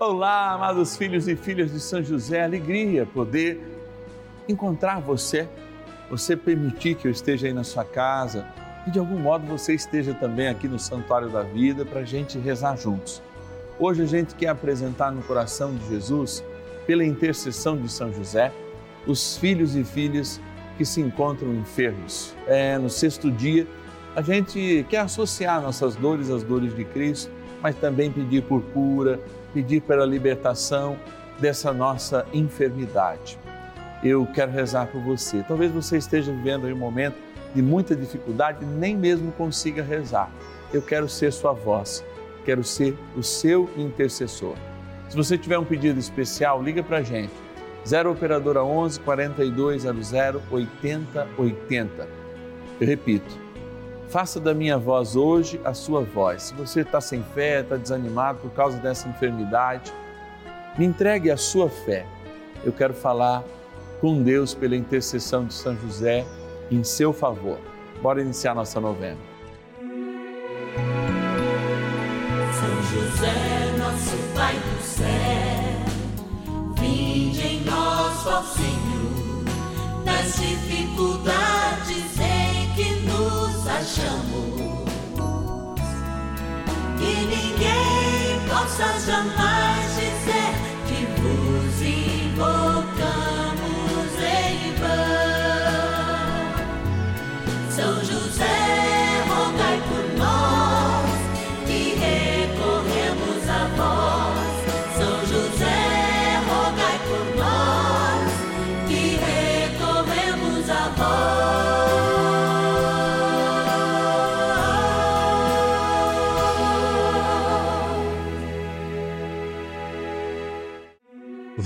Olá, amados filhos e filhas de São José, alegria poder encontrar você, você permitir que eu esteja aí na sua casa e de algum modo você esteja também aqui no Santuário da Vida para a gente rezar juntos. Hoje a gente quer apresentar no coração de Jesus, pela intercessão de São José, os filhos e filhas que se encontram enfermos. É, no sexto dia, a gente quer associar nossas dores às dores de Cristo, mas também pedir por cura pedir pela libertação dessa nossa enfermidade. Eu quero rezar por você. Talvez você esteja vivendo um momento de muita dificuldade e nem mesmo consiga rezar. Eu quero ser sua voz, quero ser o seu intercessor. Se você tiver um pedido especial, liga para a gente. 0 Operadora 11 4200 8080. Eu repito, Faça da minha voz hoje a sua voz. Se você está sem fé, está desanimado por causa dessa enfermidade, me entregue a sua fé. Eu quero falar com Deus pela intercessão de São José em seu favor. Bora iniciar nossa novena. São José, nosso Pai do céu, vinde em nós, ó Senhor, nas dificuldades achamos. Que ninguém possa jamais dizer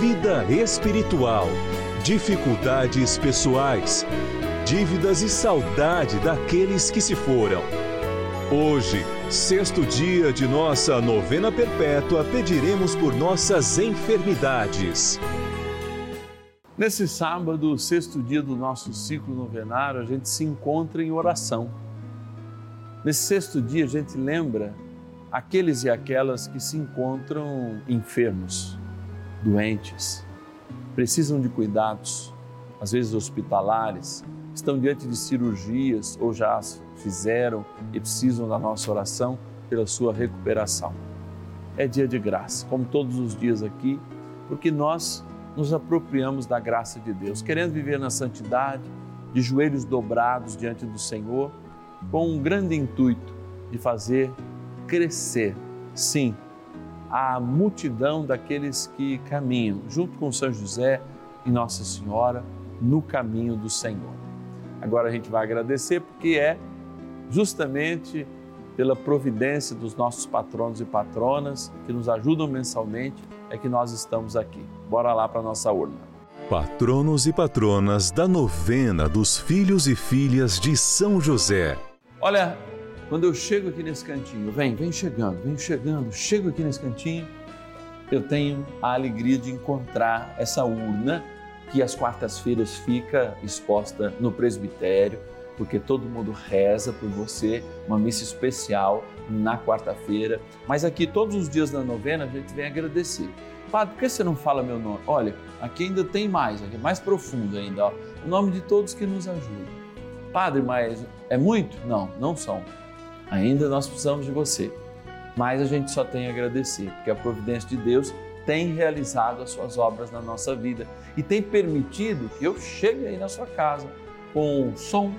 vida espiritual, dificuldades pessoais, dívidas e saudade daqueles que se foram. Hoje, sexto dia de nossa novena perpétua, pediremos por nossas enfermidades. Nesse sábado, sexto dia do nosso ciclo novenário, a gente se encontra em oração. Nesse sexto dia, a gente lembra aqueles e aquelas que se encontram enfermos doentes, precisam de cuidados, às vezes hospitalares, estão diante de cirurgias ou já fizeram e precisam da nossa oração pela sua recuperação. É dia de graça, como todos os dias aqui, porque nós nos apropriamos da graça de Deus, querendo viver na santidade, de joelhos dobrados diante do Senhor, com um grande intuito de fazer crescer, sim, a multidão daqueles que caminham junto com São José e Nossa Senhora no caminho do Senhor. Agora a gente vai agradecer porque é justamente pela providência dos nossos patronos e patronas que nos ajudam mensalmente é que nós estamos aqui. Bora lá para a nossa urna. Patronos e patronas da novena dos filhos e filhas de São José. Olha, quando eu chego aqui nesse cantinho, vem, vem chegando, vem chegando, chego aqui nesse cantinho, eu tenho a alegria de encontrar essa urna que às quartas-feiras fica exposta no presbitério, porque todo mundo reza por você, uma missa especial na quarta-feira. Mas aqui, todos os dias da novena, a gente vem agradecer. Padre, por que você não fala meu nome? Olha, aqui ainda tem mais, aqui é mais profundo ainda. Ó. O nome de todos que nos ajudam. Padre, mas é muito? Não, não são. Ainda nós precisamos de você. Mas a gente só tem a agradecer, porque a providência de Deus tem realizado as suas obras na nossa vida e tem permitido que eu chegue aí na sua casa com som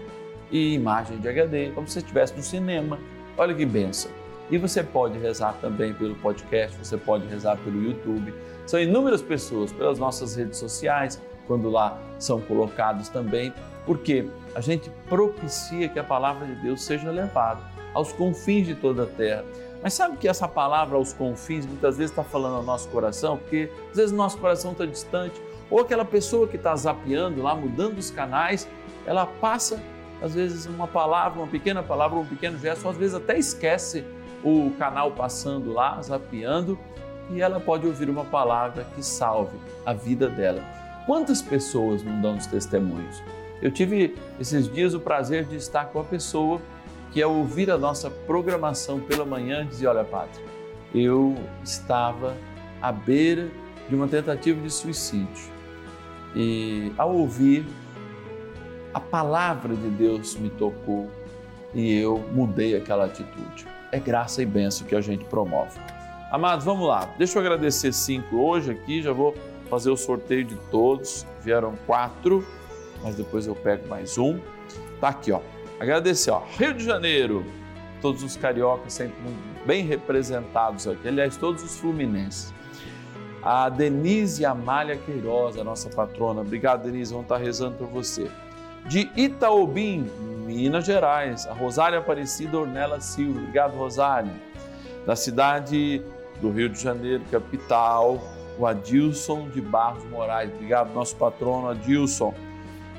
e imagem de HD, como se estivesse no cinema. Olha que benção. E você pode rezar também pelo podcast, você pode rezar pelo YouTube. São inúmeras pessoas pelas nossas redes sociais, quando lá são colocados também, porque a gente propicia que a palavra de Deus seja levada aos confins de toda a terra. Mas sabe que essa palavra aos confins muitas vezes está falando ao nosso coração, porque às vezes nosso coração está distante, ou aquela pessoa que está zapeando lá, mudando os canais, ela passa às vezes uma palavra, uma pequena palavra, um pequeno gesto, ou às vezes até esquece o canal passando lá, zapeando, e ela pode ouvir uma palavra que salve a vida dela. Quantas pessoas não dão os testemunhos? Eu tive esses dias o prazer de estar com a pessoa que, ao ouvir a nossa programação pela manhã, dizia: Olha, Padre, eu estava à beira de uma tentativa de suicídio. E ao ouvir, a palavra de Deus me tocou e eu mudei aquela atitude. É graça e benção que a gente promove. Amados, vamos lá. Deixa eu agradecer cinco hoje aqui, já vou fazer o sorteio de todos. Vieram quatro mas depois eu pego mais um. Tá aqui, ó. Agradecer, ó. Rio de Janeiro, todos os cariocas sempre bem representados aqui. Aliás, todos os fluminenses. A Denise Amália Queiroz, a nossa patrona. Obrigado, Denise. Vamos estar rezando por você. De Itaobim, Minas Gerais, a Rosária Aparecida Ornella Silva. Obrigado, Rosária. Da cidade do Rio de Janeiro, capital, o Adilson de Barros Moraes. Obrigado, nosso patrono Adilson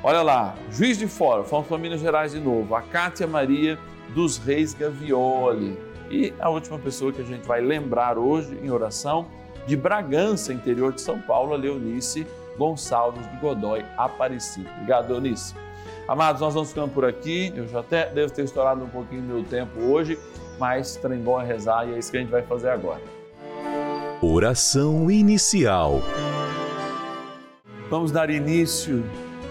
Olha lá, Juiz de Fora, fomos para Minas Gerais de novo, a Cátia Maria dos Reis Gavioli. E a última pessoa que a gente vai lembrar hoje em oração, de Bragança, interior de São Paulo, a Leonice Gonçalves de Godói Aparecido. Obrigado, Leonice. Amados, nós vamos ficando por aqui. Eu já até devo ter estourado um pouquinho meu tempo hoje, mas trem bom é rezar e é isso que a gente vai fazer agora. Oração inicial. Vamos dar início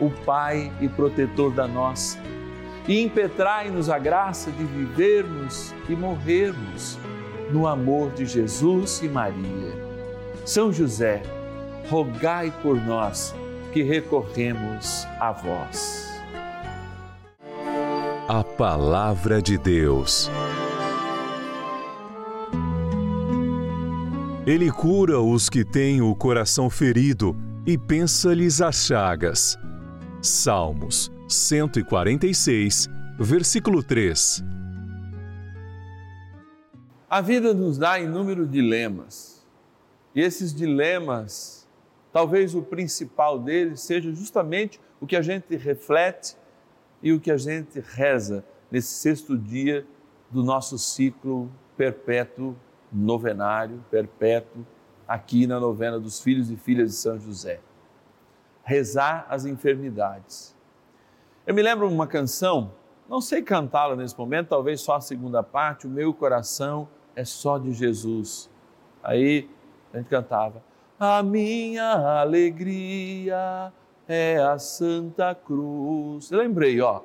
o Pai e protetor da nossa, e impetrai-nos a graça de vivermos e morrermos no amor de Jesus e Maria. São José, rogai por nós que recorremos a vós. A Palavra de Deus. Ele cura os que têm o coração ferido e pensa-lhes as chagas. Salmos 146, versículo 3. A vida nos dá inúmeros dilemas. E esses dilemas, talvez o principal deles seja justamente o que a gente reflete e o que a gente reza nesse sexto dia do nosso ciclo perpétuo novenário, perpétuo, aqui na novena dos filhos e filhas de São José rezar as enfermidades. Eu me lembro uma canção, não sei cantá-la nesse momento, talvez só a segunda parte, o meu coração é só de Jesus. Aí A gente cantava. A minha alegria é a Santa Cruz. Eu lembrei, ó.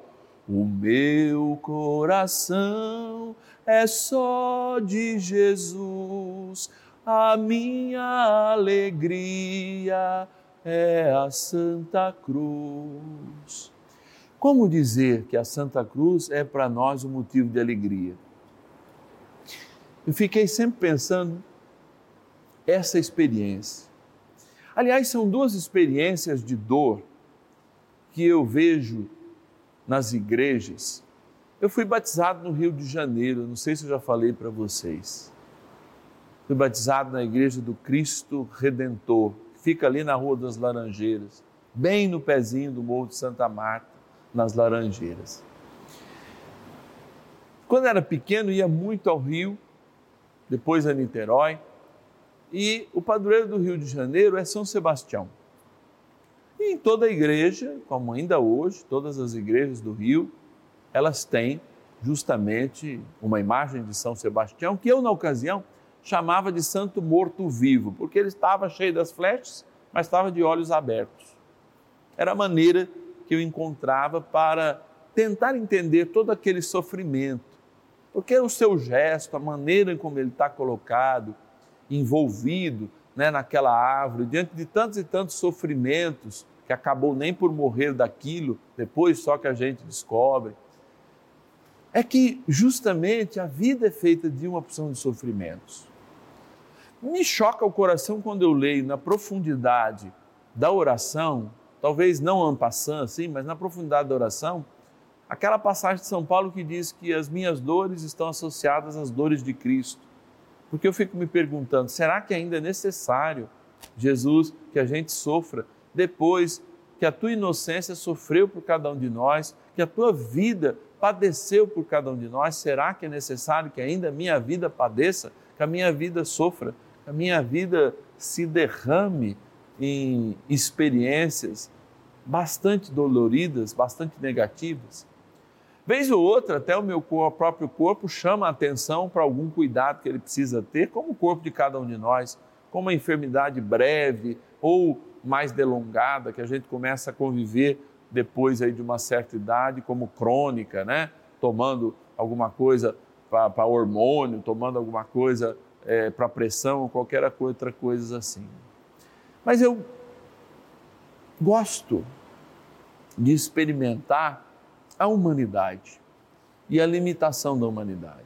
O meu coração é só de Jesus. A minha alegria é a Santa Cruz. Como dizer que a Santa Cruz é para nós um motivo de alegria? Eu fiquei sempre pensando essa experiência. Aliás, são duas experiências de dor que eu vejo nas igrejas. Eu fui batizado no Rio de Janeiro, não sei se eu já falei para vocês. Fui batizado na igreja do Cristo Redentor, fica ali na Rua das Laranjeiras, bem no pezinho do Morro de Santa Marta, nas Laranjeiras. Quando era pequeno, ia muito ao Rio, depois a Niterói, e o padroeiro do Rio de Janeiro é São Sebastião. E em toda a igreja, como ainda hoje, todas as igrejas do Rio, elas têm justamente uma imagem de São Sebastião, que eu, na ocasião, chamava de Santo Morto-Vivo, porque ele estava cheio das flechas, mas estava de olhos abertos. Era a maneira que eu encontrava para tentar entender todo aquele sofrimento, porque o seu gesto, a maneira como ele está colocado, envolvido né, naquela árvore, diante de tantos e tantos sofrimentos, que acabou nem por morrer daquilo, depois só que a gente descobre, é que justamente a vida é feita de uma opção de sofrimentos. Me choca o coração quando eu leio na profundidade da oração, talvez não en passant, assim, mas na profundidade da oração, aquela passagem de São Paulo que diz que as minhas dores estão associadas às dores de Cristo. Porque eu fico me perguntando, será que ainda é necessário, Jesus, que a gente sofra depois que a tua inocência sofreu por cada um de nós, que a tua vida padeceu por cada um de nós? Será que é necessário que ainda a minha vida padeça, que a minha vida sofra, a minha vida se derrame em experiências bastante doloridas, bastante negativas? Vez ou outra, até o meu próprio corpo chama a atenção para algum cuidado que ele precisa ter, como o corpo de cada um de nós, como uma enfermidade breve ou mais delongada, que a gente começa a conviver depois aí de uma certa idade, como crônica, né? Tomando alguma coisa para hormônio, tomando alguma coisa é, para pressão, qualquer outra coisa assim. Mas eu gosto de experimentar a humanidade e a limitação da humanidade.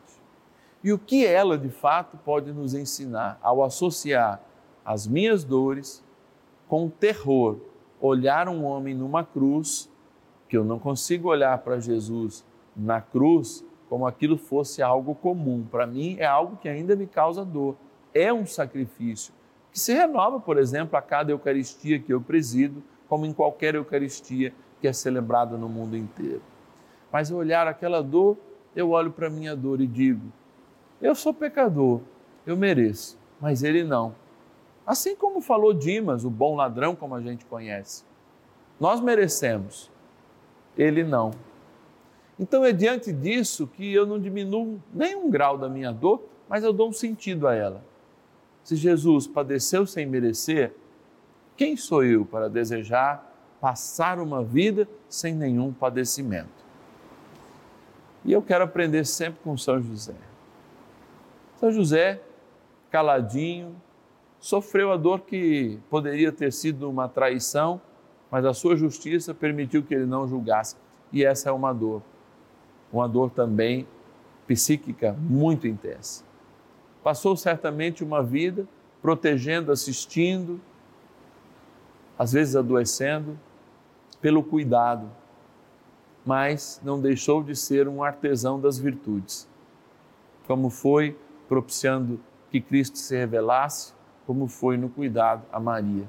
E o que ela de fato pode nos ensinar ao associar as minhas dores com terror, olhar um homem numa cruz, que eu não consigo olhar para Jesus na cruz como aquilo fosse algo comum. Para mim é algo que ainda me causa dor. É um sacrifício que se renova, por exemplo, a cada Eucaristia que eu presido, como em qualquer Eucaristia que é celebrada no mundo inteiro mas olhar aquela dor, eu olho para a minha dor e digo: eu sou pecador, eu mereço, mas ele não. Assim como falou Dimas, o bom ladrão, como a gente conhece. Nós merecemos, ele não. Então é diante disso que eu não diminuo nem um grau da minha dor, mas eu dou um sentido a ela. Se Jesus padeceu sem merecer, quem sou eu para desejar passar uma vida sem nenhum padecimento? E eu quero aprender sempre com São José. São José, caladinho, sofreu a dor que poderia ter sido uma traição, mas a sua justiça permitiu que ele não julgasse. E essa é uma dor, uma dor também psíquica muito intensa. Passou certamente uma vida protegendo, assistindo, às vezes adoecendo, pelo cuidado mas não deixou de ser um artesão das virtudes. Como foi propiciando que Cristo se revelasse, como foi no cuidado a Maria.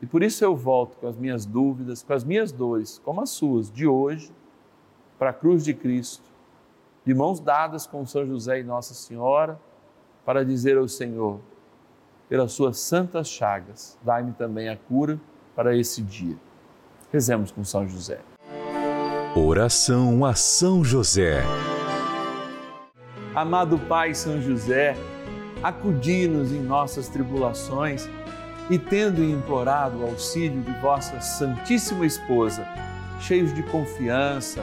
E por isso eu volto com as minhas dúvidas, com as minhas dores, como as suas, de hoje, para a cruz de Cristo, de mãos dadas com São José e Nossa Senhora, para dizer ao Senhor, pelas suas santas chagas, dai-me também a cura para esse dia. Rezemos com São José. Oração a São José. Amado Pai São José, acudi-nos em nossas tribulações e, tendo implorado o auxílio de vossa Santíssima Esposa, cheios de confiança,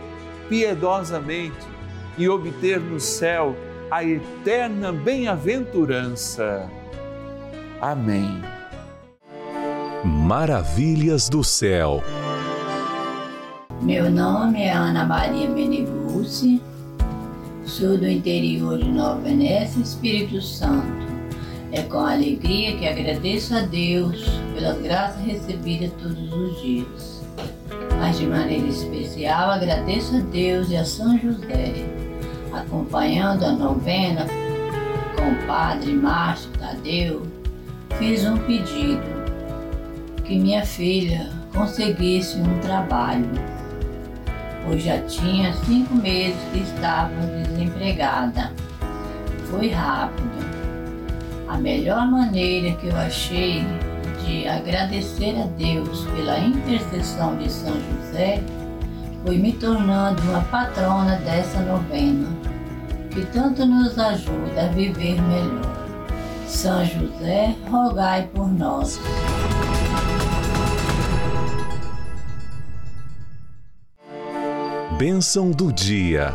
piedosamente e obter no céu a eterna bem-aventurança. Amém. Maravilhas do céu. Meu nome é Ana Maria Meneguzzi, sou do interior de Nova Venécia, Espírito Santo. É com alegria que agradeço a Deus pelas graças recebidas todos os dias mas de maneira especial agradeço a Deus e a São José, acompanhando a novena com o Padre Márcio Tadeu, fiz um pedido que minha filha conseguisse um trabalho, pois já tinha cinco meses que estava desempregada. Foi rápido. A melhor maneira que eu achei de agradecer a Deus pela intercessão de São José, fui me tornando uma patrona dessa novena, que tanto nos ajuda a viver melhor. São José, rogai por nós. Bênção do dia.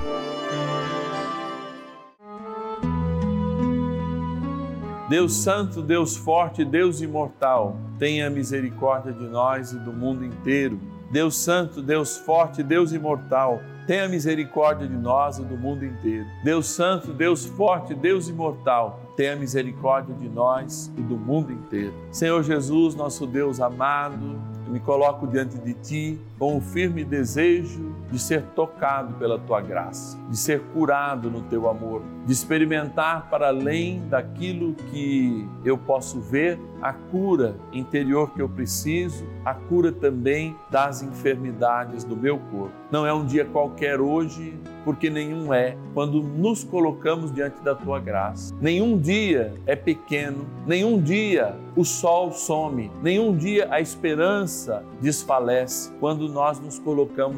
Deus Santo, Deus Forte, Deus Imortal, tenha misericórdia de nós e do mundo inteiro. Deus Santo, Deus Forte, Deus Imortal, tenha misericórdia de nós e do mundo inteiro. Deus Santo, Deus Forte, Deus Imortal, tenha misericórdia de nós e do mundo inteiro. Senhor Jesus, nosso Deus amado, eu me coloco diante de Ti com o firme desejo de ser tocado pela tua graça, de ser curado no teu amor, de experimentar para além daquilo que eu posso ver, a cura interior que eu preciso, a cura também das enfermidades do meu corpo. Não é um dia qualquer hoje, porque nenhum é, quando nos colocamos diante da tua graça. Nenhum dia é pequeno, nenhum dia o sol some, nenhum dia a esperança desfalece quando nós nos colocamos